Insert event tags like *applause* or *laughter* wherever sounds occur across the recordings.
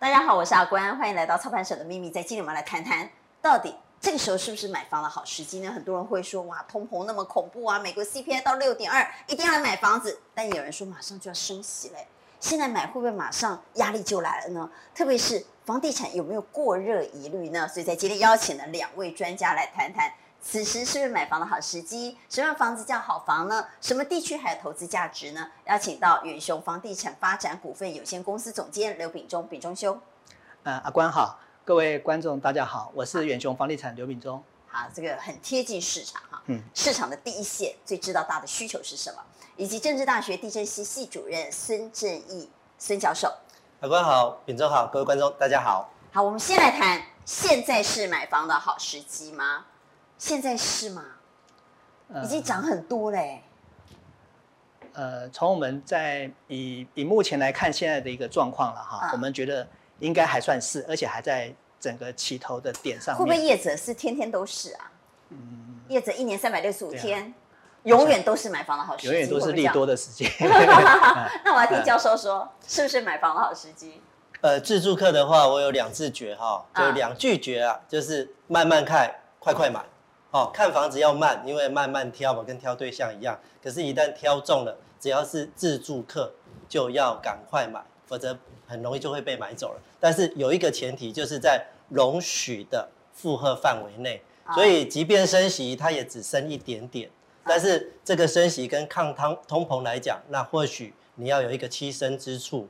大家好，我是阿关，欢迎来到操盘手的秘密。在今天我们来谈谈，到底这个时候是不是买房的好时机呢？很多人会说，哇，通膨那么恐怖啊，美国 CPI 到六点二，一定要来买房子。但有人说，马上就要升息嘞，现在买会不会马上压力就来了呢？特别是房地产有没有过热疑虑呢？所以在今天邀请了两位专家来谈谈。此时是不是买房的好时机？什么样房子叫好房呢？什么地区还有投资价值呢？邀请到远雄房地产发展股份有限公司总监刘秉忠，秉忠兄。呃，阿关好，各位观众大家好，我是远雄房地产刘秉忠。好，这个很贴近市场哈，嗯，市场的第一线，最知道大的需求是什么，以及政治大学地震系系主任孙正义孙教授。阿关好，秉忠好，各位观众大家好。好，我们先来谈，现在是买房的好时机吗？现在是吗？已经涨很多嘞。呃，从我们在以以目前来看现在的一个状况了哈，嗯、我们觉得应该还算是，而且还在整个起头的点上。会不会业者是天天都是啊？嗯，业者一年三百六十五天，啊、永远都是买房的好时机，永远都是利多的时间。*laughs* 那我要听教授说，是不是买房的好时机？呃，自助客的话，我有两字诀哈，就两句诀啊，就是慢慢看，快快买。哦，看房子要慢，因为慢慢挑嘛，跟挑对象一样。可是，一旦挑中了，只要是自住客，就要赶快买，否则很容易就会被买走了。但是有一个前提，就是在容许的负荷范围内。所以，即便升息，它也只升一点点。但是，这个升息跟抗通通膨来讲，那或许你要有一个栖身之处。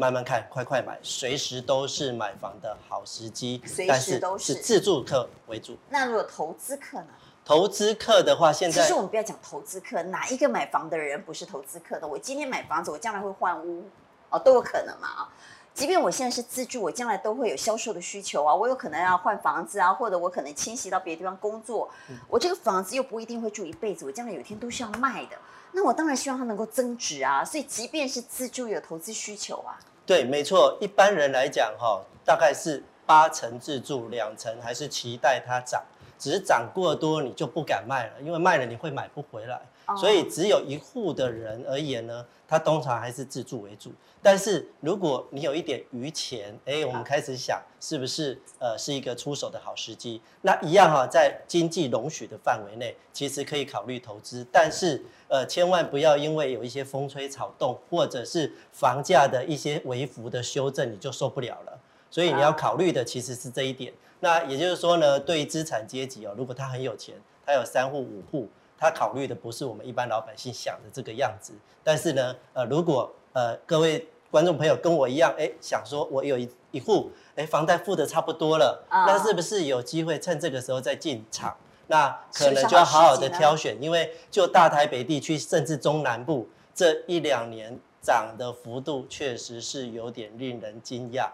慢慢看，快快买，随时都是买房的好时机。随时都是，是自住客为主。那如果投资客呢？投资客的话，现在其实我们不要讲投资客，哪一个买房的人不是投资客的？我今天买房子，我将来会换屋，哦，都有可能嘛啊。即便我现在是自住，我将来都会有销售的需求啊，我有可能要换房子啊，或者我可能迁徙到别的地方工作，嗯、我这个房子又不一定会住一辈子，我将来有一天都是要卖的。那我当然希望它能够增值啊。所以，即便是自住，有投资需求啊。对，没错。一般人来讲，哈，大概是八成自住，两成还是期待它涨。只是涨过多，你就不敢卖了，因为卖了你会买不回来。所以，只有一户的人而言呢，他通常还是自住为主。但是，如果你有一点余钱，哎，我们开始想，是不是呃是一个出手的好时机？那一样哈，在经济容许的范围内，其实可以考虑投资。但是，呃，千万不要因为有一些风吹草动，或者是房价的一些微幅的修正，你就受不了了。所以，你要考虑的其实是这一点。那也就是说呢，对于资产阶级哦，如果他很有钱，他有三户五户，他考虑的不是我们一般老百姓想的这个样子。但是呢，呃，如果呃各位观众朋友跟我一样，哎，想说我有一一户，哎，房贷付的差不多了，那是不是有机会趁这个时候再进场？那可能就要好好的挑选，因为就大台北地区，甚至中南部这一两年涨的幅度，确实是有点令人惊讶。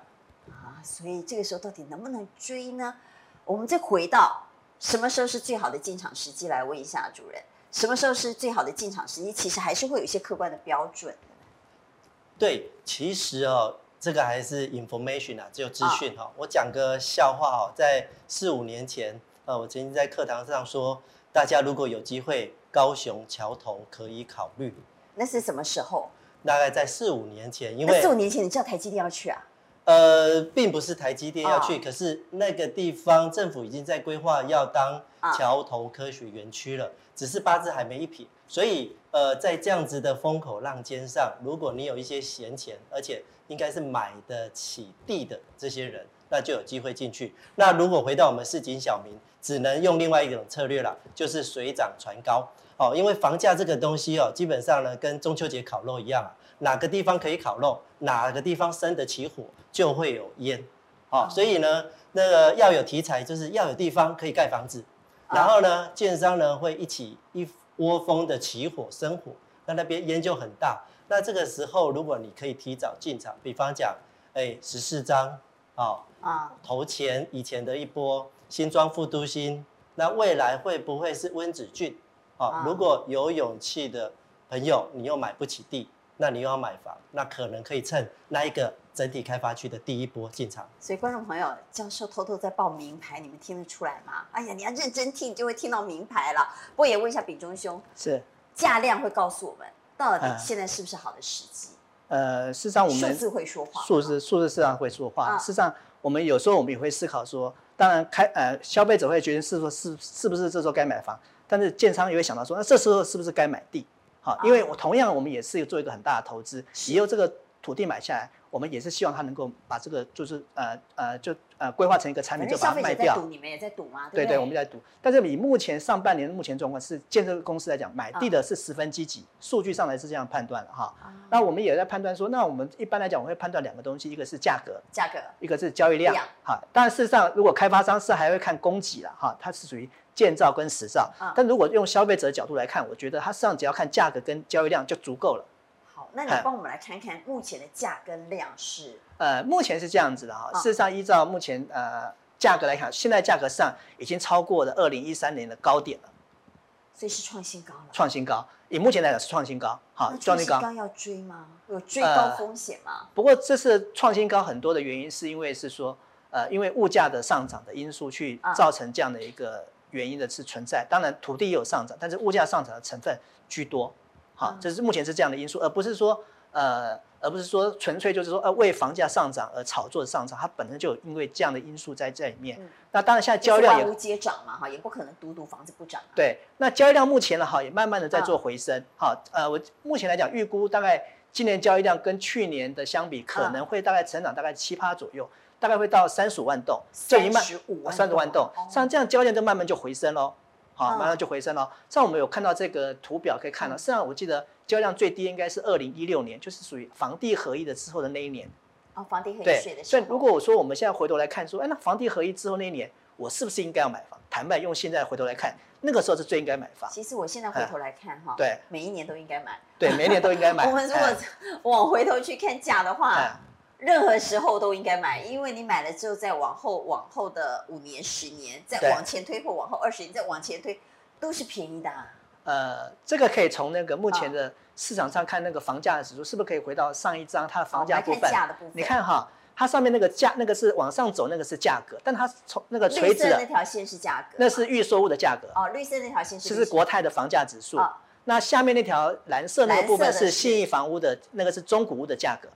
所以这个时候到底能不能追呢？我们再回到什么时候是最好的进场时机来问一下主任，什么时候是最好的进场时机？其实还是会有一些客观的标准。对，其实哦，这个还是 information 啊，只有资讯哈。哦、我讲个笑话哦，在四五年前，呃，我曾经在课堂上说，大家如果有机会，高雄桥头可以考虑。那是什么时候？大概在四五年前，因为四五年前你知道台积电要去啊？呃，并不是台积电要去，oh. 可是那个地方政府已经在规划要当桥头科学园区了，只是八字还没一撇。所以，呃，在这样子的风口浪尖上，如果你有一些闲钱，而且应该是买得起地的这些人，那就有机会进去。那如果回到我们市井小民，只能用另外一种策略了，就是水涨船高哦，因为房价这个东西哦，基本上呢，跟中秋节烤肉一样啊。哪个地方可以烤肉，哪个地方生得起火，就会有烟，哦，所以呢，那个要有题材，就是要有地方可以盖房子，然后呢，建商呢会一起一窝蜂的起火生火，那那边烟就很大。那这个时候，如果你可以提早进场，比方讲，哎，十四张，哦，啊，投钱以前的一波新庄副都心，那未来会不会是温子俊？哦，如果有勇气的朋友，你又买不起地。那你又要买房，那可能可以趁那一个整体开发区的第一波进场。所以观众朋友，教授偷偷在报名牌，你们听得出来吗？哎呀，你要认真听，你就会听到名牌了。不过也问一下秉忠兄，是价量会告诉我们到底现在是不是好的时机？呃，事实上我们数字会说话，数字数字市场会说话。啊、事实上，我们有时候我们也会思考说，当然开呃消费者会决定是说是是不是这时候该买房，但是建商也会想到说，那这时候是不是该买地？好，因为我同样我们也是做一个很大的投资，以后这个土地买下来。我们也是希望它能够把这个，就是呃呃，就呃规划成一个产品，就把它卖掉。赌你们也在赌吗？对对，我们在赌。但是以目前上半年的目前状况，是建设公司来讲，买地的是十分积极，数据上来是这样判断的哈。那我们也在判断说，那我们一般来讲，我会判断两个东西，一个是价格，价格，一个是交易量。好，但事实上，如果开发商是还会看供给了哈，它是属于建造跟实造。但如果用消费者的角度来看，我觉得它实际上只要看价格跟交易量就足够了。好那你帮我们来看看目前的价跟量是？呃，目前是这样子的哈。事实上，依照目前呃价格来看，现在价格上已经超过了二零一三年的高点了，所以是创新高了。创新高，以目前来讲是创新高。好，创新高要追吗？有追高风险吗？呃，不过这是创新高很多的原因，是因为是说呃，因为物价的上涨的因素去造成这样的一个原因的是存在。当然，土地也有上涨，但是物价上涨的成分居多。好，这是目前是这样的因素，而不是说呃，而不是说纯粹就是说呃为房价上涨而炒作的上涨，它本身就有因为这样的因素在这里面。嗯、那当然现在交易量也万物皆涨嘛，哈，也不可能独独房子不涨、啊。对，那交易量目前呢，哈，也慢慢的在做回升。好、啊，呃，我目前来讲预估大概今年交易量跟去年的相比，可能会大概成长大概七趴左右，大概会到三十五万栋，三十五万三十万栋，像这样交易量就慢慢就回升喽。好，慢慢就回升了。像我们有看到这个图表，可以看到，实际上我记得交易量最低应该是二零一六年，就是属于房地合一的之后的那一年。哦，房地合一税的时候。所以如果我说我们现在回头来看，说，哎，那房地合一之后那一年，我是不是应该要买房？坦白用现在回头来看，那个时候是最应该买房。其实我现在回头来看哈，对，每一年都应该买。对，每一年都应该买。*laughs* 我们如果 *laughs* 往回头去看价的话。任何时候都应该买，因为你买了之后，再往后往后的五年、十年，再往前推或往后二十年，再往前推，都是便宜的啊。呃，这个可以从那个目前的市场上看，那个房价的指数是不是可以回到上一张它的房价部分？价的部分。你看哈，它上面那个价，那个是往上走，那个是价格，但它从那个垂直的那条线是价格，那是预售物的价格。哦，绿色那条线是。这是国泰的房价指数。那下面那条蓝色那个部分是信义房屋的，那个是中古屋的价格。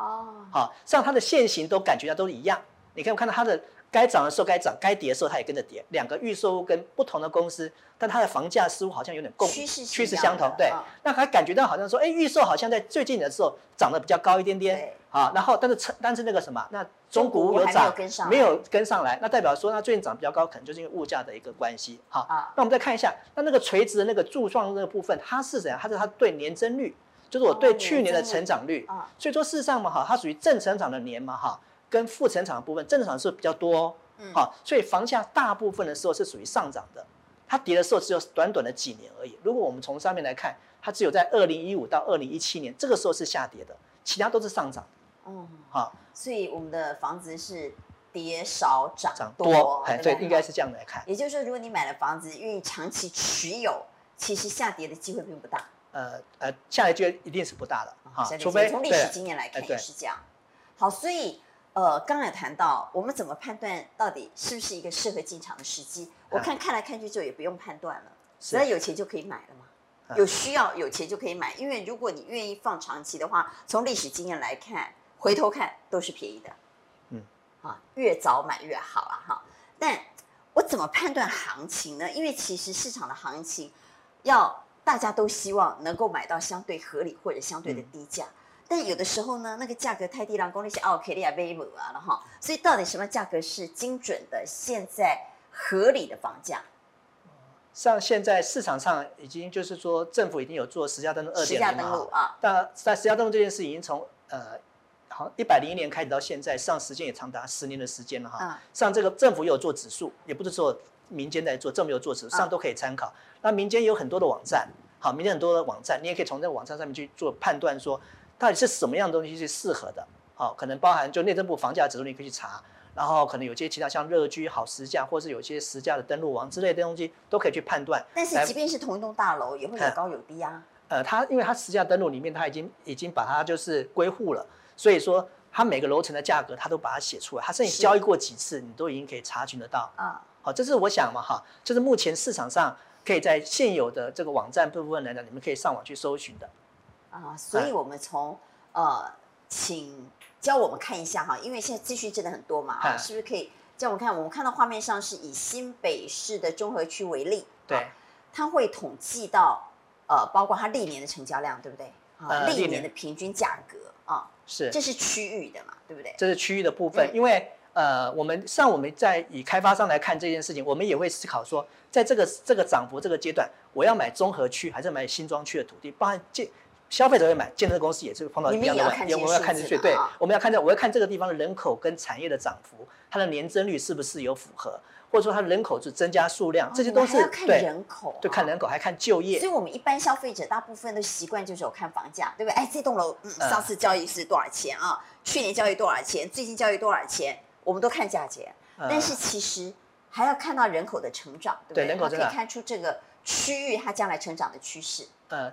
哦，好，像它的线型都感觉到都一样。你看，我看到它的该涨的时候该涨，该跌的时候它也跟着跌。两个预售跟不同的公司，但它的房价似乎好像有点共趋势趋势相同。对，那还感觉到好像说，哎，预售好像在最近的时候涨得比较高一点点。好，然后但是但是那个什么，那中古屋有涨，没有跟上来，那代表说它最近涨比较高，可能就是因为物价的一个关系。好，那我们再看一下，那那个垂直的那个柱状那个部分，它是怎样？它是它对年增率。就是我对去年的成长率，所以说事实上嘛哈，它属于正成长的年嘛哈，跟负成长的部分，正成长是比较多哦，好，所以房价大部分的时候是属于上涨的，它跌的时候只有短短的几年而已。如果我们从上面来看，它只有在二零一五到二零一七年这个时候是下跌的，其他都是上涨的。嗯，好，所以我们的房子是跌少涨多，哎，对，应该是这样来看。也就是说，如果你买了房子，愿意长期持有，其实下跌的机会并不大。呃呃，下来就一定是不大的哈，除非从历史经验来看也是这样。好，所以呃，刚才谈到我们怎么判断到底是不是一个适合进场的时机？我看看来看去之后也不用判断了，只要有钱就可以买了嘛。有需要有钱就可以买，因为如果你愿意放长期的话，从历史经验来看，回头看都是便宜的。嗯，啊，越早买越好啊哈。但我怎么判断行情呢？因为其实市场的行情要。大家都希望能够买到相对合理或者相对的低价，嗯、但有的时候呢，那个价格太低了，公立是奥克利亚威姆啊了哈，所以到底什么价格是精准的？现在合理的房价？像现在市场上已经就是说，政府已经有做实价登录二点零嘛啊，但在实价登录这件事已经从呃，好像一百零一年开始到现在，上时间也长达十年的时间了哈。嗯、像这个政府也有做指数，也不是说民间在做，政府有做指数，上都可以参考。嗯那民间有很多的网站，好，明天很多的网站，你也可以从这个网站上面去做判断，说到底是什么样的东西是适合的，好，可能包含就内政部房价指数，你可以去查，然后可能有些其他像乐居、好时价，或是有些实价的登录网之类的东西，都可以去判断。但是即便是同一栋大楼，也会有高有低啊。呃，它因为它实价登录里面，它已经已经把它就是归户了，所以说它每个楼层的价格，它都把它写出来，它甚至交易过几次，你都已经可以查询得到。啊，好，这是我想嘛，哈，就是目前市场上。可以在现有的这个网站部分来讲，你们可以上网去搜寻的。啊，所以我们从呃，请教我们看一下哈，因为现在资讯真的很多嘛啊，是不是可以教我们看？我们看到画面上是以新北市的中和区为例，对，它会统计到呃，包括它历年的成交量，对不对？啊，历年的平均价格啊，是，这是区域的嘛，对不对？这是区域的部分，嗯、因为呃，我们像我们在以开发商来看这件事情，我们也会思考说，在这个这个涨幅这个阶段，我要买综合区还是买新庄区的土地？包含建消费者会买，建设公司也是碰到一样的问题，我们要看进去，对，我们要看这，我要看这个地方的人口跟产业的涨幅，它的年增率是不是有符合？或者说它人口是增加数量，这些都是要看人口，对，看人口还看就业。所以，我们一般消费者大部分的习惯就是有看房价，对不对？哎，这栋楼，嗯，上次交易是多少钱啊？去年交易多少钱？最近交易多少钱？我们都看价钱，但是其实还要看到人口的成长，对不对？人口可以看出这个区域它将来成长的趋势。呃，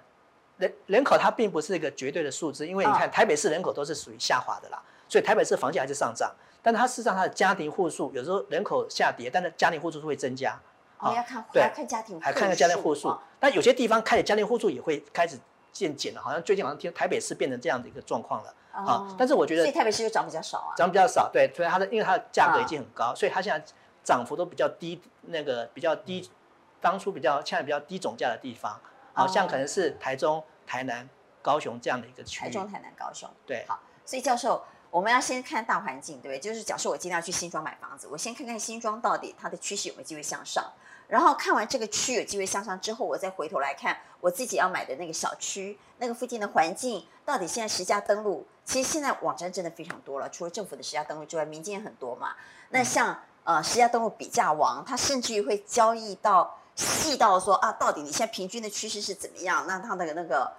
人人口它并不是一个绝对的数字，因为你看台北市人口都是属于下滑的啦，所以台北市房价还是上涨。但它事实上，它的家庭户数有时候人口下跌，但是家庭户数是会增加。哦，要看，对，看家庭，还看看家庭户数。但有些地方开始家庭户数也会开始渐减了，好像最近好像听台北市变成这样的一个状况了啊。但是我觉得，所以台北市就涨比较少啊，涨比较少，对，所以它的因为它的价格已经很高，所以它现在涨幅都比较低，那个比较低，当初比较现在比较低总价的地方，好像可能是台中、台南、高雄这样的一个区域。台中、台南、高雄，对，好，所以教授。我们要先看大环境，对不对？就是假设我今天要去新庄买房子，我先看看新庄到底它的趋势有没有机会向上。然后看完这个区有机会向上之后，我再回头来看我自己要买的那个小区，那个附近的环境到底现在实价登录。其实现在网站真的非常多了，除了政府的实价登录之外，民间也很多嘛。那像呃实价登录比价王，它甚至于会交易到细到说啊，到底你现在平均的趋势是怎么样？那它的那个。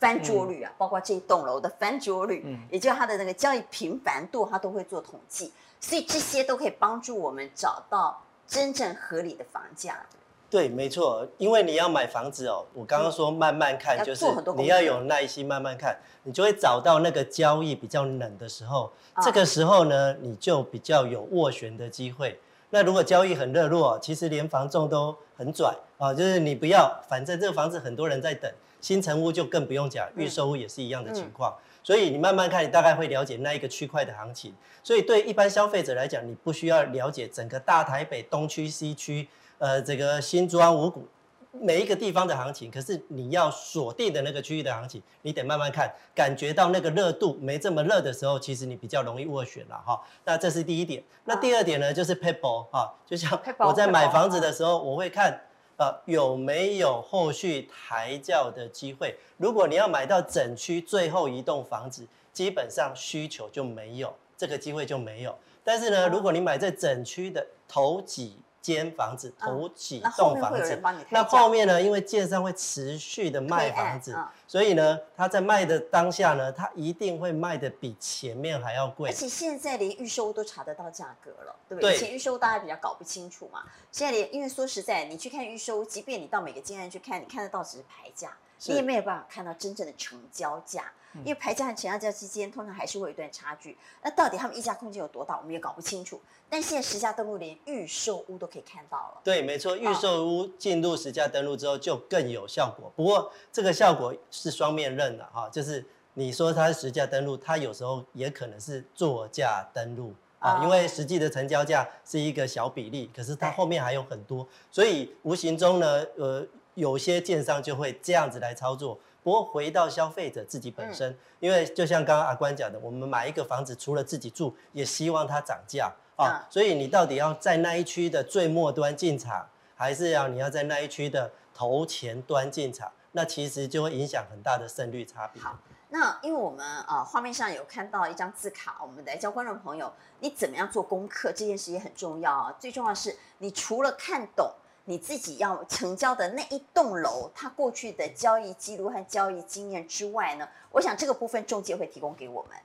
翻桌率啊，包括这栋楼的翻桌率，嗯，也就是它的那个交易频繁度，它都会做统计，所以这些都可以帮助我们找到真正合理的房价。对，没错，因为你要买房子哦，我刚刚说慢慢看，就是你要有耐心慢慢看，你就会找到那个交易比较冷的时候，这个时候呢，你就比较有斡旋的机会。那如果交易很热络，其实连房仲都很拽啊，就是你不要，反正这个房子很多人在等。新城屋就更不用讲，预售屋也是一样的情况，所以你慢慢看，你大概会了解那一个区块的行情。所以对一般消费者来讲，你不需要了解整个大台北东区、西区，呃，这个新庄、五股每一个地方的行情。可是你要锁定的那个区域的行情，你得慢慢看，感觉到那个热度没这么热的时候，其实你比较容易斡旋了哈。那这是第一点。那第二点呢，就是 people 哈，就像我在买房子的时候，我会看。呃，有没有后续抬轿的机会？如果你要买到整区最后一栋房子，基本上需求就没有，这个机会就没有。但是呢，如果你买在整区的头几间房子，头几栋房子，那后面呢？因为建商会持续的卖房子，所以呢，他在卖的当下呢，他一定会卖的比前面还要贵。而且现在连预售都查得到价格了，对不对？以前预售大家比较搞不清楚嘛，现在连因为说实在，你去看预售，即便你到每个建案去看，你看得到只是牌价，你也没有办法看到真正的成交价。因为牌价和成交价之间通常还是会有一段差距，那到底他们溢价空间有多大，我们也搞不清楚。但现在实价登录连预售屋都可以看到了。对，没错，预售屋进入实价登录之后就更有效果。不过这个效果是双面刃的哈，就是你说它是实价登录，它有时候也可能是作价登录啊，因为实际的成交价是一个小比例，可是它后面还有很多，所以无形中呢，呃，有些建商就会这样子来操作。不过回到消费者自己本身，嗯、因为就像刚刚阿关讲的，我们买一个房子，除了自己住，也希望它涨价啊。所以你到底要在那一区的最末端进场，还是要你要在那一区的头前端进场？那其实就会影响很大的胜率差别。好，那因为我们呃画面上有看到一张字卡，我们来教观众朋友，你怎么样做功课？这件事也很重要啊。最重要的是，你除了看懂。你自己要成交的那一栋楼，它过去的交易记录和交易经验之外呢，我想这个部分中介会提供给我们。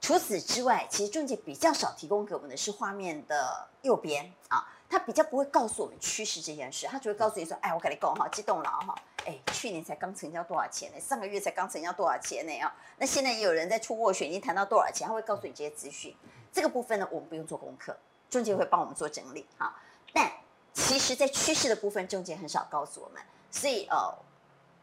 除此之外，其实中介比较少提供给我们的是画面的右边啊，他比较不会告诉我们趋势这件事，他只会告诉你说，哎，我跟你讲哈，这栋楼哈，哎，去年才刚成交多少钱呢？上个月才刚成交多少钱呢？啊，那现在也有人在出斡旋，已经谈到多少钱，他会告诉你这些资讯。这个部分呢，我们不用做功课，中介会帮我们做整理哈，但。其实，在趋势的部分，中介很少告诉我们，所以呃，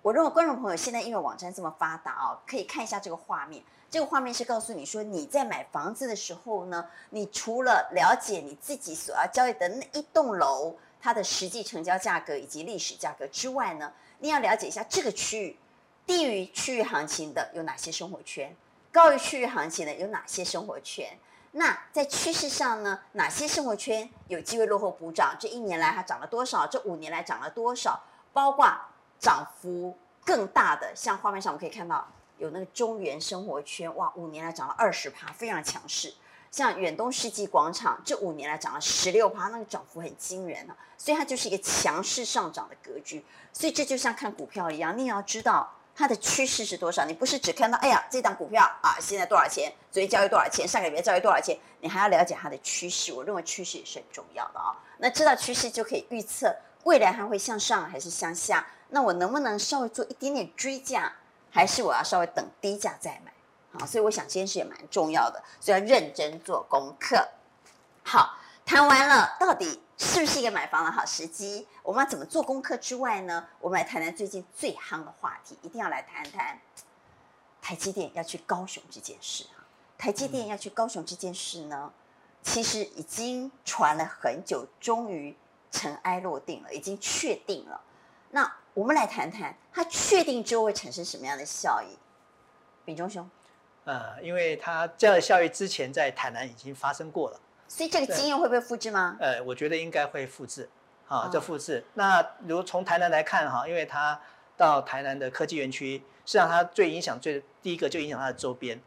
我认为观众朋友现在因为网站这么发达哦，可以看一下这个画面。这个画面是告诉你说，你在买房子的时候呢，你除了了解你自己所要交易的那一栋楼它的实际成交价格以及历史价格之外呢，你要了解一下这个区域低于区域行情的有哪些生活圈，高于区域行情的有哪些生活圈。那在趋势上呢，哪些生活圈有机会落后补涨？这一年来它涨了多少？这五年来涨了多少？包括涨幅更大的，像画面上我们可以看到有那个中原生活圈，哇，五年来涨了二十趴，非常强势。像远东世纪广场，这五年来涨了十六趴，那个涨幅很惊人啊。所以它就是一个强势上涨的格局。所以这就像看股票一样，你也要知道。它的趋势是多少？你不是只看到，哎呀，这档股票啊，现在多少钱？昨天交易多少钱？上个月交易多少钱？你还要了解它的趋势。我认为趋势也是很重要的啊、那知道趋势就可以预测未来它会向上还是向下。那我能不能稍微做一点点追价，还是我要稍微等低价再买？好，所以我想这件事也蛮重要的，所以要认真做功课。好，谈完了，到底。是不是一个买房的好时机？我们要怎么做功课之外呢？我们来谈谈最近最夯的话题，一定要来谈谈台积电要去高雄这件事啊！台积电要去高雄这件事呢，其实已经传了很久，终于尘埃落定了，已经确定了。那我们来谈谈，它确定之后会产生什么样的效益？秉忠兄，呃，因为它这样的效益之前在台南已经发生过了。所以这个经验会不会复制吗？呃，我觉得应该会复制，啊，这复制。那如从台南来看哈，因为它到台南的科技园区，实际上它最影响最第一个就影响它的周边，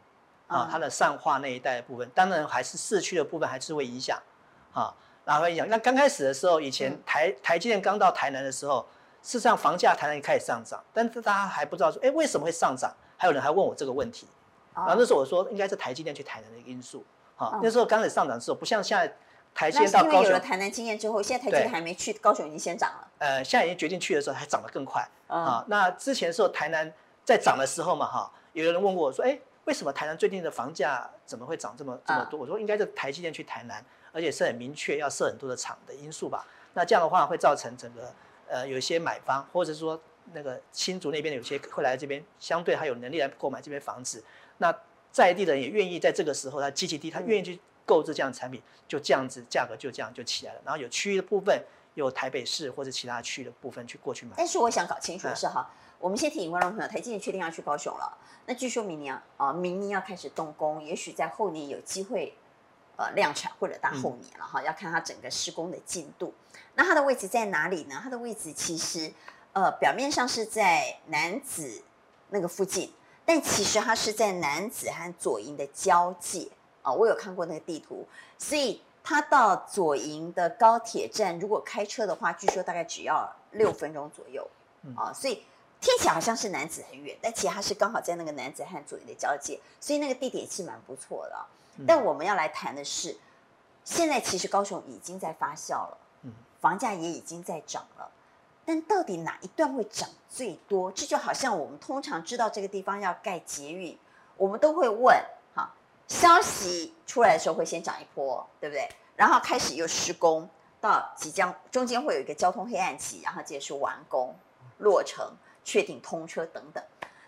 啊，它的上化那一带的部分，当然还是市区的部分还是会影响，啊，然后会影响。那刚开始的时候，以前台台积电刚到台南的时候，事实上房价台南开始上涨，但是大家还不知道说，哎，为什么会上涨？还有人还问我这个问题，然后那时候我说应该是台积电去台南的一个因素。好，那时候刚开始上涨的时候，不像现在台积电到高雄。有了台南经验之后，现在台积电还没去，高雄已经先涨了。呃，现在已经决定去的时候，还涨得更快。啊，那之前的时候台南在涨的时候嘛，哈，有人问过我说，哎，为什么台南最近的房价怎么会涨这么这么多？我说应该是台积电去台南，而且是很明确要设很多的厂的因素吧。那这样的话会造成整个呃有一些买方，或者说那个新竹那边有些会来这边，相对还有能力来购买这边房子。那在地的人也愿意在这个时候，他积极地，他愿意去购置这样的产品，就这样子价格就这样就起来了。然后有区域的部分，有台北市或者其他区域的部分去过去买。但是我想搞清楚的是哈，我们先提醒观众朋友，台积电确定要去高雄了。那据说明年啊，明年要开始动工，也许在后年有机会呃量产，或者大后年了哈，要看它整个施工的进度。那它的位置在哪里呢？它的位置其实呃表面上是在南子那个附近。但其实它是在男子和左营的交界啊，我有看过那个地图，所以它到左营的高铁站，如果开车的话，据说大概只要六分钟左右啊，所以听起来好像是男子很远，但其实它是刚好在那个男子和左营的交界，所以那个地点是蛮不错的。但我们要来谈的是，现在其实高雄已经在发酵了，房价也已经在涨了。但到底哪一段会涨最多？这就好像我们通常知道这个地方要盖捷运，我们都会问：哈，消息出来的时候会先涨一波，对不对？然后开始又施工，到即将中间会有一个交通黑暗期，然后结束完工、落成、确定通车等等。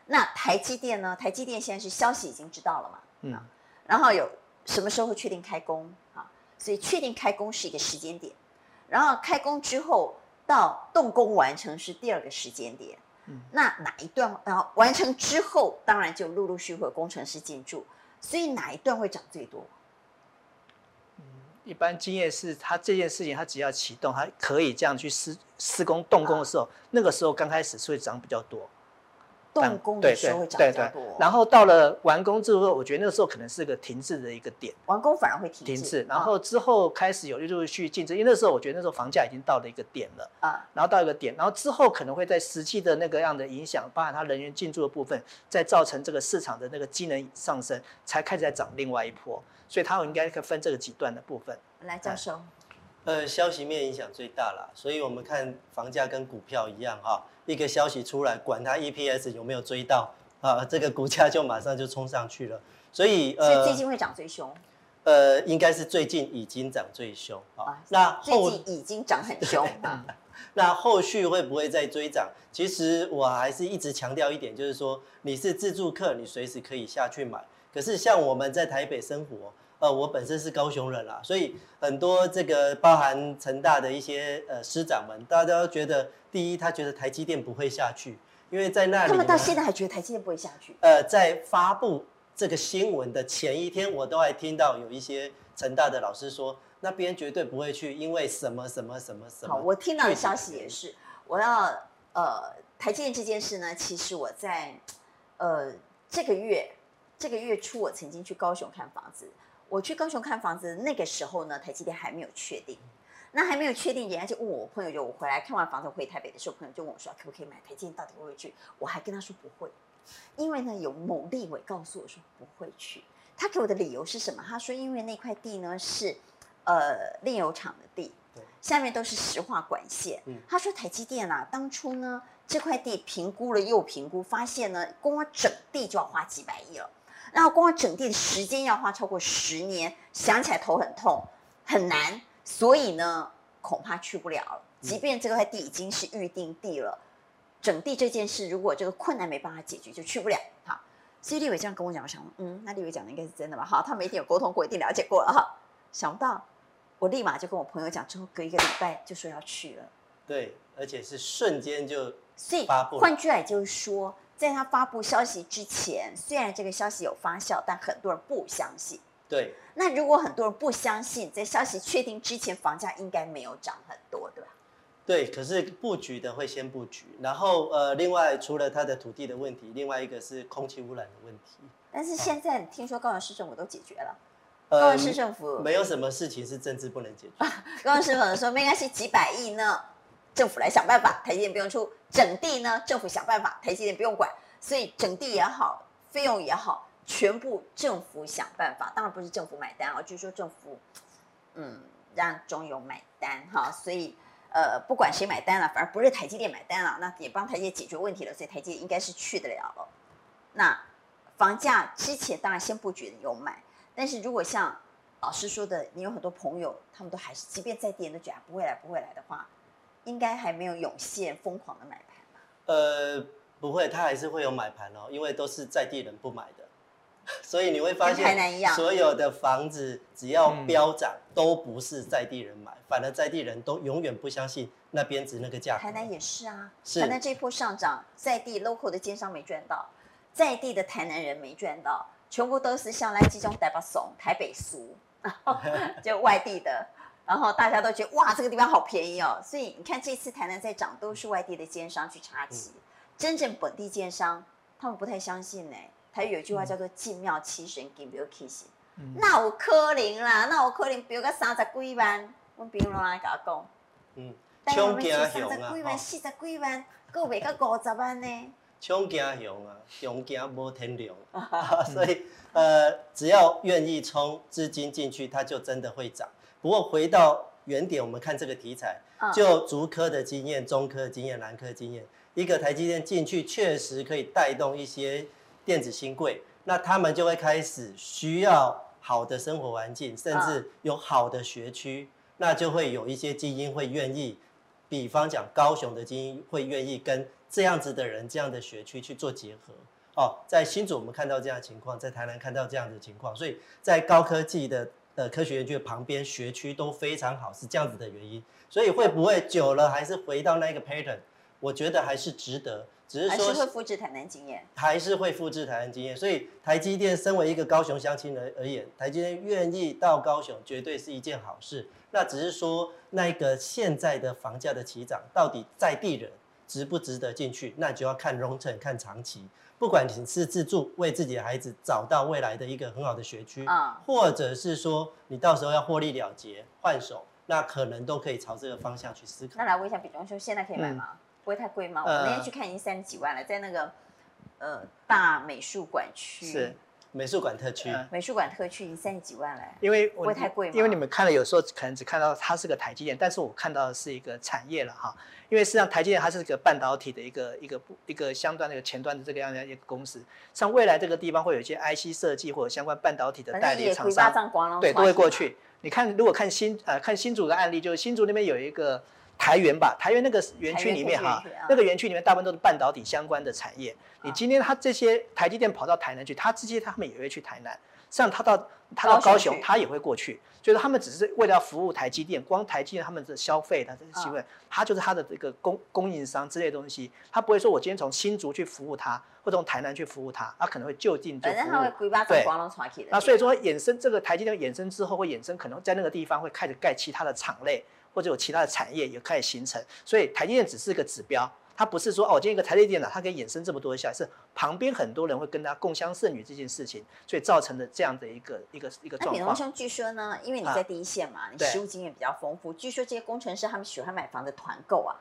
那台积电呢？台积电现在是消息已经知道了嘛？嗯。然后有什么时候会确定开工？哈，所以确定开工是一个时间点，然后开工之后。到动工完成是第二个时间点，嗯，那哪一段？然后完成之后，当然就陆陆续续会有工程师进驻，所以哪一段会涨最多？嗯，一般经验是，他这件事情他只要启动，他可以这样去施施工动工的时候，啊、那个时候刚开始是会涨比较多。动工的时候会涨比较多，然后到了完工之后，我觉得那个时候可能是个停滞的一个点。完工反而会停停滞，然后之后开始有陆陆续续竞争，因为那时候我觉得那时候房价已经到了一个点了啊，然后到一个点，然后之后可能会在实际的那个样的影响，包含它人员进驻的部分，再造成这个市场的那个机能上升，才开始在涨另外一波，所以它应该可以分这个几段的部分。来，教授，呃，消息面影响最大了，所以我们看房价跟股票一样哈。一个消息出来，管它 EPS 有没有追到啊，这个股价就马上就冲上去了。所以呃，最近会涨最凶。呃，应该是最近已经涨最凶啊。那最近已经涨很凶 *laughs* 啊。那后续会不会再追涨？其实我还是一直强调一点，就是说你是自助客，你随时可以下去买。可是像我们在台北生活，呃，我本身是高雄人啦，所以很多这个包含成大的一些呃师长们，大家都觉得，第一，他觉得台积电不会下去，因为在那里。他们到现在还觉得台积电不会下去？呃，在发布这个新闻的前一天，我都还听到有一些成大的老师说，那边绝对不会去，因为什么什么什么什么。好，我听到的消息也是，我要呃台积电这件事呢，其实我在呃这个月这个月初，我曾经去高雄看房子。我去高雄看房子，那个时候呢，台积电还没有确定，那还没有确定，人家就问我朋友，就我回来看完房子回台北的时候，朋友就问我说，可不可以买台积电？到底会不会去？我还跟他说不会，因为呢，有某立委告诉我说不会去，他给我的理由是什么？他说因为那块地呢是呃炼油厂的地，下面都是石化管线。他说台积电啊，当初呢这块地评估了又评估，发现呢光整地就要花几百亿了。然后光整地的时间要花超过十年，想起来头很痛，很难，所以呢，恐怕去不了了。即便这块地已经是预定地了，整地这件事如果这个困难没办法解决，就去不了。好，所以立伟这样跟我讲，我想，嗯，那立伟讲的应该是真的吧？好，他们一定有沟通过，一定了解过了哈。想不到，我立马就跟我朋友讲，之后隔一个礼拜就说要去了。对，而且是瞬间就所以换句话就是说。在他发布消息之前，虽然这个消息有发酵，但很多人不相信。对。那如果很多人不相信，在消息确定之前，房价应该没有涨很多，对吧？对。可是布局的会先布局，然后呃，另外除了它的土地的问题，另外一个是空气污染的问题。但是现在听说高雄市政府都解决了。呃、高雄市政府没有什么事情是政治不能解决。*laughs* 高雄市政府说没关系，几百亿呢。政府来想办法，台积电不用出，整地呢，政府想办法，台积电不用管，所以整地也好，费用也好，全部政府想办法。当然不是政府买单啊，就是说政府，嗯，让中油买单哈。所以呃，不管谁买单了，反而不是台积电买单了，那也帮台积电解决问题了。所以台积电应该是去得了了。那房价之前当然先布局的有买，但是如果像老师说的，你有很多朋友，他们都还是，即便在地人都觉得不会来，不会来的话。应该还没有涌现疯狂的买盘吧？呃，不会，他还是会有买盘哦，因为都是在地人不买的，*laughs* 所以你会发现，所有的房子只要飙涨，都不是在地人买，反而在地人都永远不相信那边值那个价。台南也是啊，是台南这一波上涨，在地 local 的奸商没赚到，在地的台南人没赚到，全部都是像来集中台北怂、台北俗，*laughs* 就外地的。然后大家都觉得哇，这个地方好便宜哦，所以你看这次台南在涨，都是外地的奸商去插旗，嗯、真正本地奸商他们不太相信呢。台语有句话叫做“进庙七神给没有气息”，那有可能啦，那有可能比如个三十几万，我比如来跟我讲，嗯，抢惊熊啊，三十几万、四十几万，够卖到五十万呢？抢惊熊啊，熊惊无天良，*laughs* *laughs* 所以呃，只要愿意充资金进去，它就真的会涨。不过回到原点，我们看这个题材，就竹科的经验、中科的经验、南科的经验，一个台积电进去，确实可以带动一些电子新贵，那他们就会开始需要好的生活环境，甚至有好的学区，那就会有一些精英会愿意，比方讲高雄的精英会愿意跟这样子的人、这样的学区去做结合。哦，在新竹我们看到这样的情况，在台南看到这样的情况，所以在高科技的。呃，科学园区的旁边学区都非常好，是这样子的原因，所以会不会久了还是回到那个 pattern？我觉得还是值得，只是说还是会复制台南经验，还是会复制台南经验。所以台积电身为一个高雄乡亲而而言，台积电愿意到高雄，绝对是一件好事。那只是说那个现在的房价的起涨，到底在地人值不值得进去？那就要看 long term，看长期。不管你是自住，为自己的孩子找到未来的一个很好的学区，啊，或者是说你到时候要获利了结换手，那可能都可以朝这个方向去思考。那来问一下，比方说现在可以买吗？嗯、不会太贵吗？我那天去看已经三十几万了，在那个呃大美术馆区。是美术馆特区，美术馆特区已经三十几万了，因为不会太贵吗？因为你们看了，有时候可能只看到它是个台积电，但是我看到的是一个产业了哈。因为实际上台积电它是一个半导体的一个一个一个相端的一个前端的这个样的一个公司，像未来这个地方会有一些 IC 设计或者相关半导体的代理厂商，对，都会过去。你看，如果看新呃看新竹的案例，就是新竹那边有一个台元吧，台元那个园区里面哈，那个园区里面大部分都是半导体相关的产业。你今天他这些台积电跑到台南去，他这些他们也会去台南。像他到他到高雄，他也会过去。就是他们只是为了要服务台积电，光台积电他们的消费，他这个机会，他就是他的这个供供应商之类的东西，他不会说我今天从新竹去服务他，或者从台南去服务他，他可能会就近就服务。反正他会规划光对。那所以说衍生这个台积电衍生之后，会衍生可能在那个地方会开始盖其他的厂类，或者有其他的产业也开始形成。所以台积电只是一个指标。它不是说哦，今天一个台积电脑，它可以衍生这么多的效益，是旁边很多人会跟它共襄盛举这件事情，所以造成的这样的一个一个一个状况。那李荣兄，据说呢，因为你在第一线嘛，啊、你实务经验比较丰富，据说这些工程师他们喜欢买房的团购啊。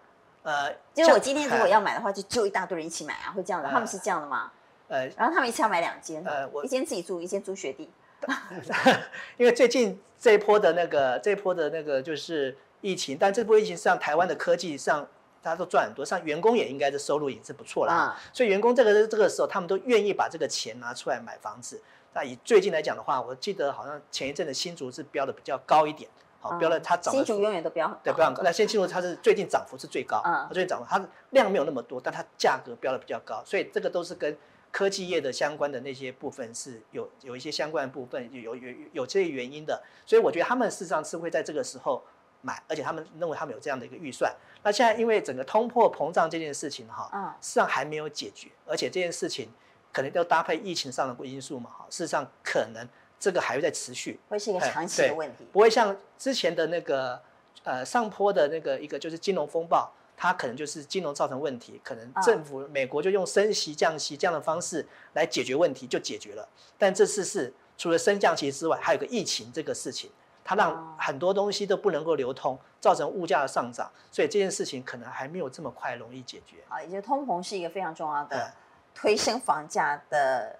呃，就是我今天如果要买的话，就就一大堆人一起买啊，会这样的？呃、他们是这样的吗？呃，然后他们一次要买两间，呃，我一间自己住，一间租学弟。*laughs* 因为最近这一波的那个这一波的那个就是疫情，但这波疫情上台湾的科技上。大家都赚很多，像员工也应该的收入也是不错啦啊。所以员工这个这个时候，他们都愿意把这个钱拿出来买房子。那以最近来讲的话，我记得好像前一阵的新竹是标的比较高一点，好，标了它涨。新竹永远都标对，标很高。那现在新竹它是最近涨幅是最高，嗯，最近涨幅它量没有那么多，但它价格标的比较高，所以这个都是跟科技业的相关的那些部分是有有一些相关的部分有有有有这些原因的。所以我觉得他们事实上是会在这个时候。买，而且他们认为他们有这样的一个预算。那现在因为整个通货膨胀这件事情哈，嗯，事实上还没有解决，而且这件事情可能要搭配疫情上的因素嘛，哈，事实上可能这个还会再持续，会是一个长期的问题，不会像之前的那个呃上坡的那个一个就是金融风暴，它可能就是金融造成问题，可能政府美国就用升息降息这样的方式来解决问题就解决了。但这次是除了升降息之外，还有个疫情这个事情。它让很多东西都不能够流通，造成物价的上涨，所以这件事情可能还没有这么快容易解决。啊，也就是通膨是一个非常重要的推升房价的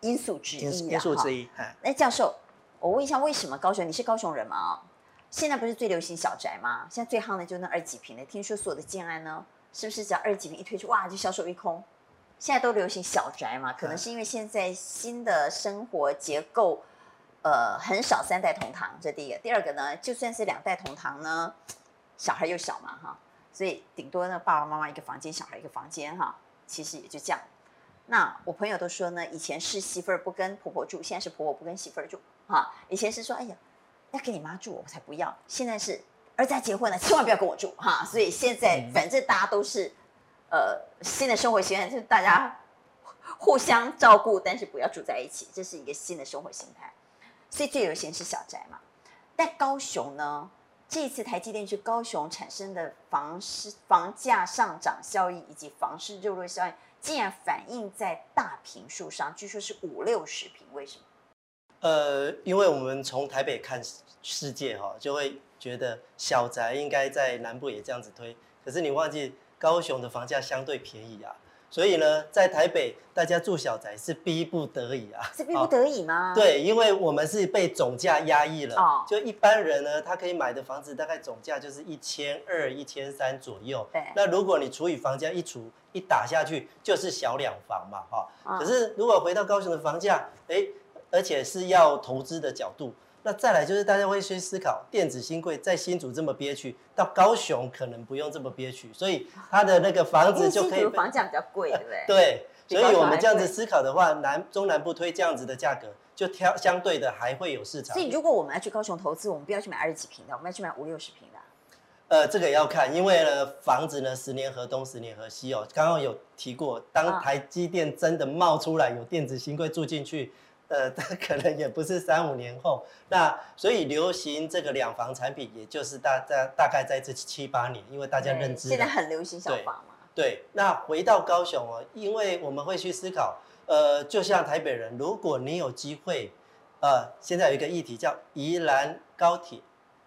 因素之一。因素之一。那教授，我问一下，为什么高雄？你是高雄人吗？现在不是最流行小宅吗？现在最夯的就是那二几坪的。听说所有的建安呢，是不是只要二几坪一推出，哇，就销售一空？现在都流行小宅嘛？可能是因为现在新的生活结构。呃，很少三代同堂，这第一个。第二个呢，就算是两代同堂呢，小孩又小嘛，哈，所以顶多呢，爸爸妈妈一个房间，小孩一个房间，哈，其实也就这样。那我朋友都说呢，以前是媳妇儿不跟婆婆住，现在是婆婆不跟媳妇儿住，哈。以前是说，哎呀，要跟你妈住，我才不要。现在是儿子要结婚了，千万不要跟我住，哈。所以现在反正大家都是，呃，新的生活习惯就是大家互相照顾，但是不要住在一起，这是一个新的生活形态。所以最流行是小宅嘛，但高雄呢？这次台积电去高雄产生的房市房价上涨效应以及房市热络效应，竟然反映在大坪数上，据说是五六十坪，为什么？呃，因为我们从台北看世界哈，就会觉得小宅应该在南部也这样子推，可是你忘记高雄的房价相对便宜啊。所以呢，在台北大家住小宅是逼不得已啊，是逼不得已吗？对，因为我们是被总价压抑了。哦，就一般人呢，他可以买的房子大概总价就是一千二、一千三左右。对，那如果你除以房价一除一打下去，就是小两房嘛，哈。哦。可是如果回到高雄的房价，哎，而且是要投资的角度。那再来就是大家会去思考，电子新贵在新竹这么憋屈，到高雄可能不用这么憋屈，所以他的那个房子就可以。房价比较贵，对不对？*laughs* 对，所以我们这样子思考的话，南中南部推这样子的价格，就挑相对的还会有市场。所以如果我们要去高雄投资，我们不要去买二十几平的，我们要去买五六十平的。呃，这个也要看，因为呢，房子呢十年河东十年河西哦。刚刚有提过，当台积电真的冒出来，有电子新贵住进去。呃，它可能也不是三五年后，那所以流行这个两房产品，也就是大在大概在这七八年，因为大家认知现在很流行小房嘛。对，那回到高雄哦，因为我们会去思考，呃，就像台北人，如果你有机会，呃，现在有一个议题叫宜兰高铁，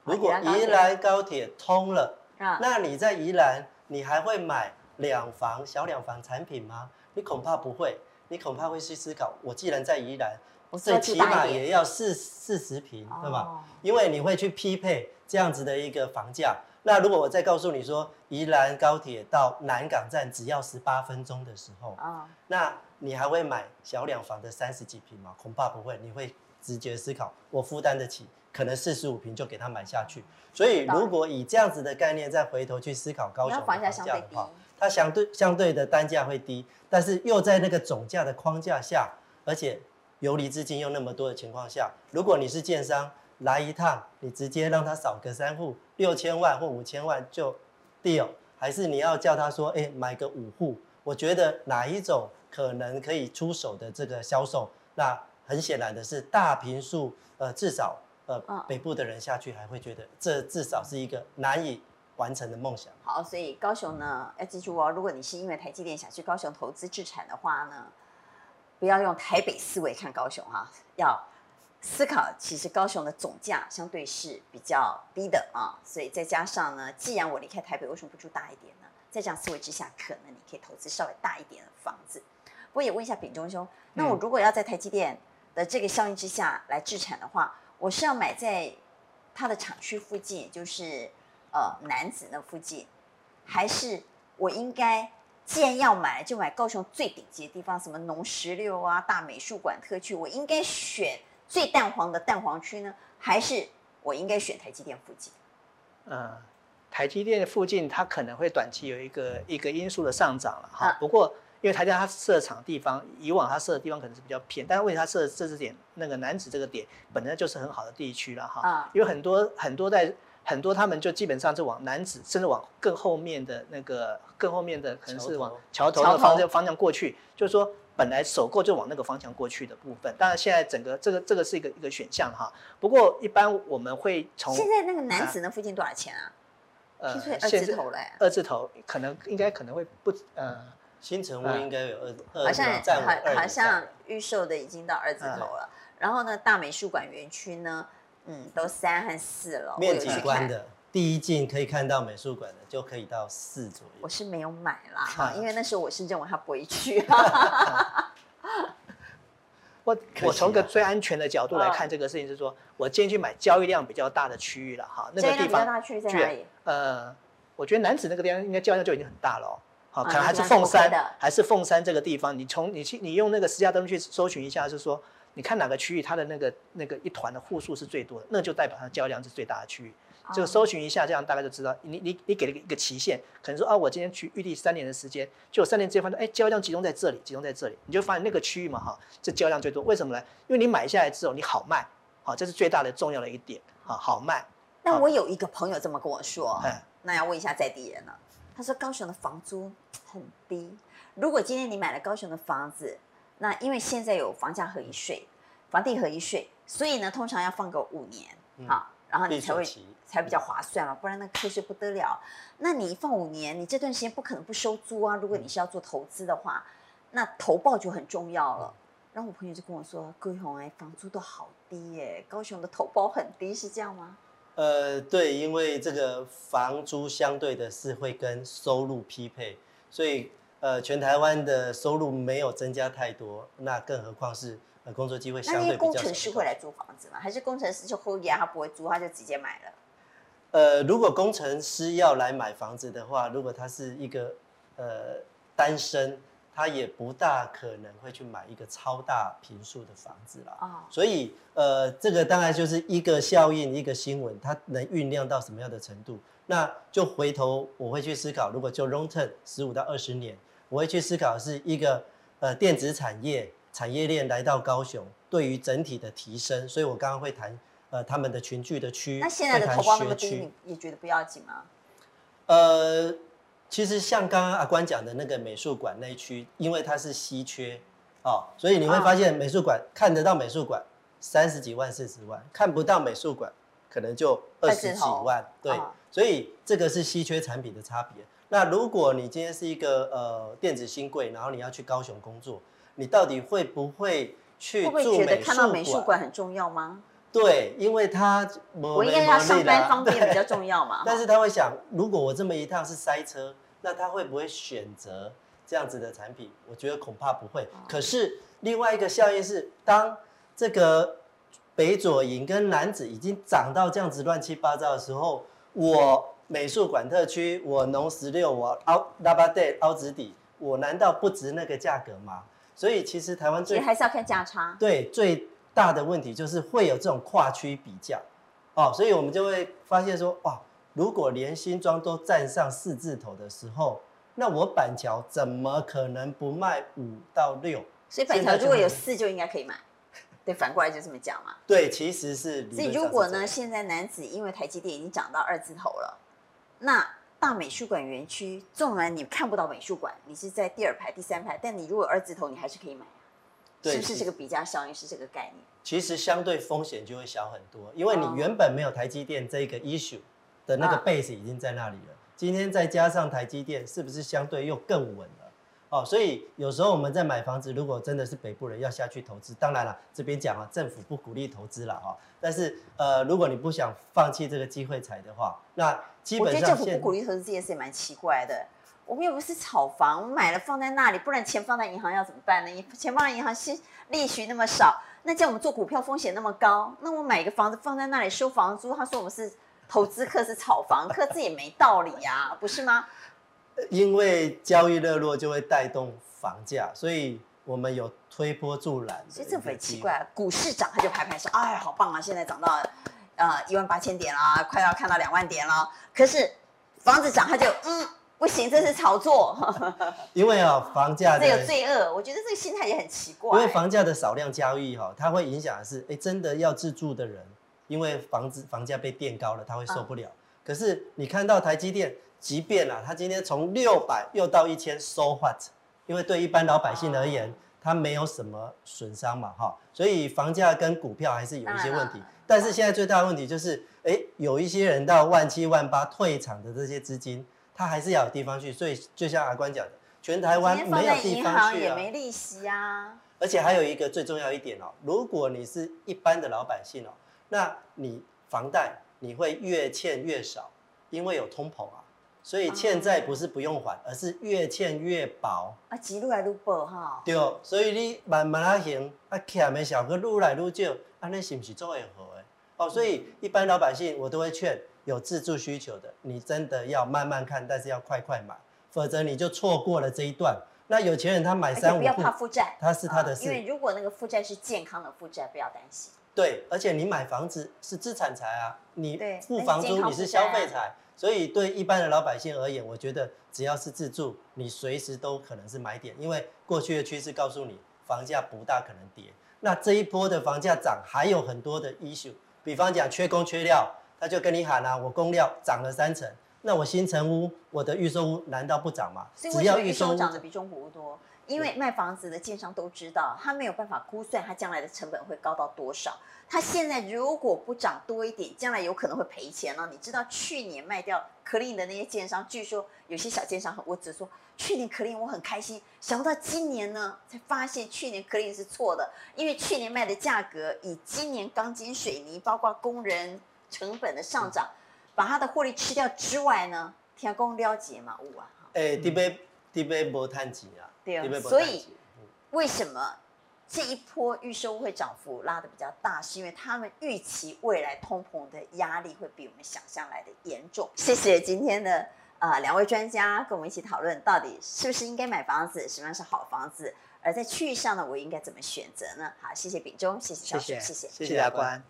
如果宜兰高铁通了，啊，那你在宜兰，你还会买两房小两房产品吗？你恐怕不会，你恐怕会去思考，我既然在宜兰。最起码也要四四十平，对吧？因为你会去匹配这样子的一个房价。那如果我再告诉你说，宜兰高铁到南港站只要十八分钟的时候，那你还会买小两房的三十几平吗？恐怕不会，你会直觉思考，我负担得起，可能四十五平就给他买下去。所以如果以这样子的概念再回头去思考高雄的房价的话，它相对相对的单价会低，但是又在那个总价的框架下，而且游离资金又那么多的情况下，如果你是建商来一趟，你直接让他扫个三户六千万或五千万就 deal，还是你要叫他说，哎，买个五户？我觉得哪一种可能可以出手的这个销售，那很显然的是大平数，呃，至少呃北部的人下去还会觉得这至少是一个难以完成的梦想。好，所以高雄呢要记住哦，如果你是因为台积电想去高雄投资置产的话呢，不要用台北思维看高雄哈，要思考其实高雄的总价相对是比较低的啊，所以再加上呢，既然我离开台北，为什么不住大一点呢？在这样思维之下，可能你可以投资稍微大一点的房子。我也问一下秉忠兄，那我如果要在台积电的这个效应之下来置产的话，我是要买在它的厂区附近，就是呃南子那附近，还是我应该既然要买，就买高雄最顶级的地方，什么农十六啊、大美术馆特区，我应该选最蛋黄的蛋黄区呢，还是我应该选台积电附近？嗯。台积电的附近，它可能会短期有一个一个因素的上涨了哈。不过，因为台积电它设厂地方，以往它设的地方可能是比较偏，但是为它设这支点那个南子这个点，本身就是很好的地区了哈。因为很多很多在很多他们就基本上是往男子，甚至往更后面的那个更后面的可能是往桥头的方向方向过去，就是说本来首购就往那个方向过去的部分。当然现在整个这个这个是一个一个选项哈。不过一般我们会从现在那个男子那附近多少钱啊？呃，二字头嘞，二字头可能应该可能会不呃，新城屋应该有二二，好像好好像预售的已经到二字头了。然后呢，大美术馆园区呢，嗯，都三和四了。面景观的第一进可以看到美术馆的，就可以到四左右。我是没有买啦，哈，因为那时候我是认为他不会去。我 *laughs* 我从个最安全的角度来看这个事情，是说我建议去买交易量比较大的区域了哈，那个地方。区域在哪里？呃，我觉得男子那个地方应该交易量就已经很大了哦。好，可能还是凤山，还是凤山这个地方。你从你去你用那个私家登录去搜寻一下，是说你看哪个区域它的那个那个一团的户数是最多的，那就代表它的交易量是最大的区域。这个搜寻一下，这样大概就知道。你你你给了一个期限，可能说啊，我今天去预定三年的时间，就三年之间发现，哎，交易量集中在这里，集中在这里，你就发现那个区域嘛，哈，这交易量最多。为什么呢？因为你买下来之后，你好卖，好，这是最大的重要的一点，好，好卖。那我有一个朋友这么跟我说，那要问一下在地人了。他说高雄的房租很低，如果今天你买了高雄的房子，那因为现在有房价合一税、房地合一税，所以呢，通常要放个五年，好。然后你才会才比较划算嘛，不然那课税不得了。那你放五年，你这段时间不可能不收租啊。如果你是要做投资的话，那投报就很重要了。然后我朋友就跟我说：“高雄哎，房租都好低耶，高雄的投报很低，是这样吗？”呃，对，因为这个房租相对的是会跟收入匹配，所以呃，全台湾的收入没有增加太多，那更何况是呃。工作机会相对比较少。那工程师会来租房子吗？还是工程师就 hold 他不会租，他就直接买了？呃，如果工程师要来买房子的话，如果他是一个呃单身，他也不大可能会去买一个超大平数的房子啦。哦。所以呃，这个当然就是一个效应，一个新闻，它能酝酿到什么样的程度？那就回头我会去思考，如果就 long term 十五到二十年，我会去思考是一个呃电子产业。产业链来到高雄，对于整体的提升，所以我刚刚会谈，呃，他们的群聚的区，那现在的投报那么低，你你觉得不要紧吗？呃，其实像刚刚阿关讲的那个美术馆那一区，因为它是稀缺，哦，所以你会发现美术馆、哦、看得到美术馆三十几万、四十万，看不到美术馆可能就二十几万，对，哦、所以这个是稀缺产品的差别。那如果你今天是一个呃电子新贵，然后你要去高雄工作。你到底会不会去住美术馆？会不会觉得看到美术馆很重要吗？对，因为他我应该要上班方便比较重要嘛。*laughs* 但是他会想，如果我这么一趟是塞车，那他会不会选择这样子的产品？我觉得恐怕不会。可是另外一个效应是，当这个北左营跟南子已经涨到这样子乱七八糟的时候，我美术馆特区，我农十六，我凹拉巴带凹子底，我难道不值那个价格吗？所以其实台湾最还是要看价差。对，最大的问题就是会有这种跨区比较，哦，所以我们就会发现说，哇，如果连新庄都站上四字头的时候，那我板桥怎么可能不卖五到六？所以板桥如果有四就应该可以买，对，反过来就这么讲嘛。对，其实是。所以如果呢，现在男子因为台积电已经涨到二字头了，那大美术馆园区纵然你看不到美术馆，你是在第二排、第三排，但你如果有二字头，你还是可以买。是不是这个比价效应是这个概念？其实相对风险就会小很多，因为你原本没有台积电这个 issue 的那个 base 已经在那里了，今天再加上台积电，是不是相对又更稳了？哦，所以有时候我们在买房子，如果真的是北部人要下去投资，当然了，这边讲啊，政府不鼓励投资了哈。但是呃，如果你不想放弃这个机会财的话，那基本上我觉得政府不鼓励投资这件事也蛮奇怪的。我们又不是炒房，我们买了放在那里，不然钱放在银行要怎么办呢？你钱放在银行，息利息那么少，那叫我们做股票风险那么高，那我买一个房子放在那里收房租，他说我们是投资客是炒房客，这也没道理呀，不是吗？因为交易热络就会带动房价，所以我们有推波助澜。所以政府也奇怪，股市涨他就拍拍手，哎，好棒啊！现在涨到呃一万八千点啦，快要看到两万点了。可是房子涨他就嗯。不行，这是炒作。*laughs* 因为啊、哦，房价这有罪恶，我觉得这个心态也很奇怪。因为房价的少量交易哈、哦，它会影响的是，哎，真的要自住的人，因为房子房价被垫高了，他会受不了。嗯、可是你看到台积电，即便啊，它今天从六百又到一千，so what？因为对一般老百姓而言，它没有什么损伤嘛，哈。所以房价跟股票还是有一些问题。但是现在最大的问题就是，哎，有一些人到万七万八退场的这些资金。他还是要有地方去，所以就像阿关讲的，全台湾没有地方去啊，也没利息啊。而且还有一个最重要一点哦，如果你是一般的老百姓哦，那你房贷你会越欠越少，因为有通膨啊，所以欠债不是不用还，而是越欠越薄啊，钱越来越薄哈。对，所以你慢慢啊行，啊欠的小个越来越少，啊那是不是做会好的？哦，所以一般老百姓我都会劝。有自住需求的，你真的要慢慢看，但是要快快买，否则你就错过了这一段。那有钱人他买三五，不要怕负债，他是他的事。因为如果那个负债是健康的负债，不要担心。对，而且你买房子是资产财啊，你付房租你是消费财，所以对一般的老百姓而言，我觉得只要是自住，你随时都可能是买点，因为过去的趋势告诉你，房价不大可能跌。那这一波的房价涨还有很多的 issue，比方讲缺工缺料。他就跟你喊啊，我工料涨了三成，那我新城屋，我的预售屋难道不涨吗？只要预售涨得比中古屋多，因为卖房子的建商都知道，他没有办法估算他将来的成本会高到多少。他现在如果不涨多一点，将来有可能会赔钱了。你知道去年卖掉 Clean 的那些建商，据说有些小建商，我只说去年 Clean 我很开心，想不到今年呢，才发现去年 Clean 是错的，因为去年卖的价格以今年钢筋水泥包括工人。成本的上涨，把它的获利吃掉之外呢，天公了解嘛，五啊，哎，这边这边无赚钱啊，对，所以为什么这一波预售会涨幅拉的比较大，是因为他们预期未来通膨的压力会比我们想象来的严重。谢谢今天的呃两位专家跟我们一起讨论，到底是不是应该买房子，什么样是好房子，而在区域上呢，我应该怎么选择呢？好，谢谢秉忠，谢谢小树，谢谢，谢谢大官。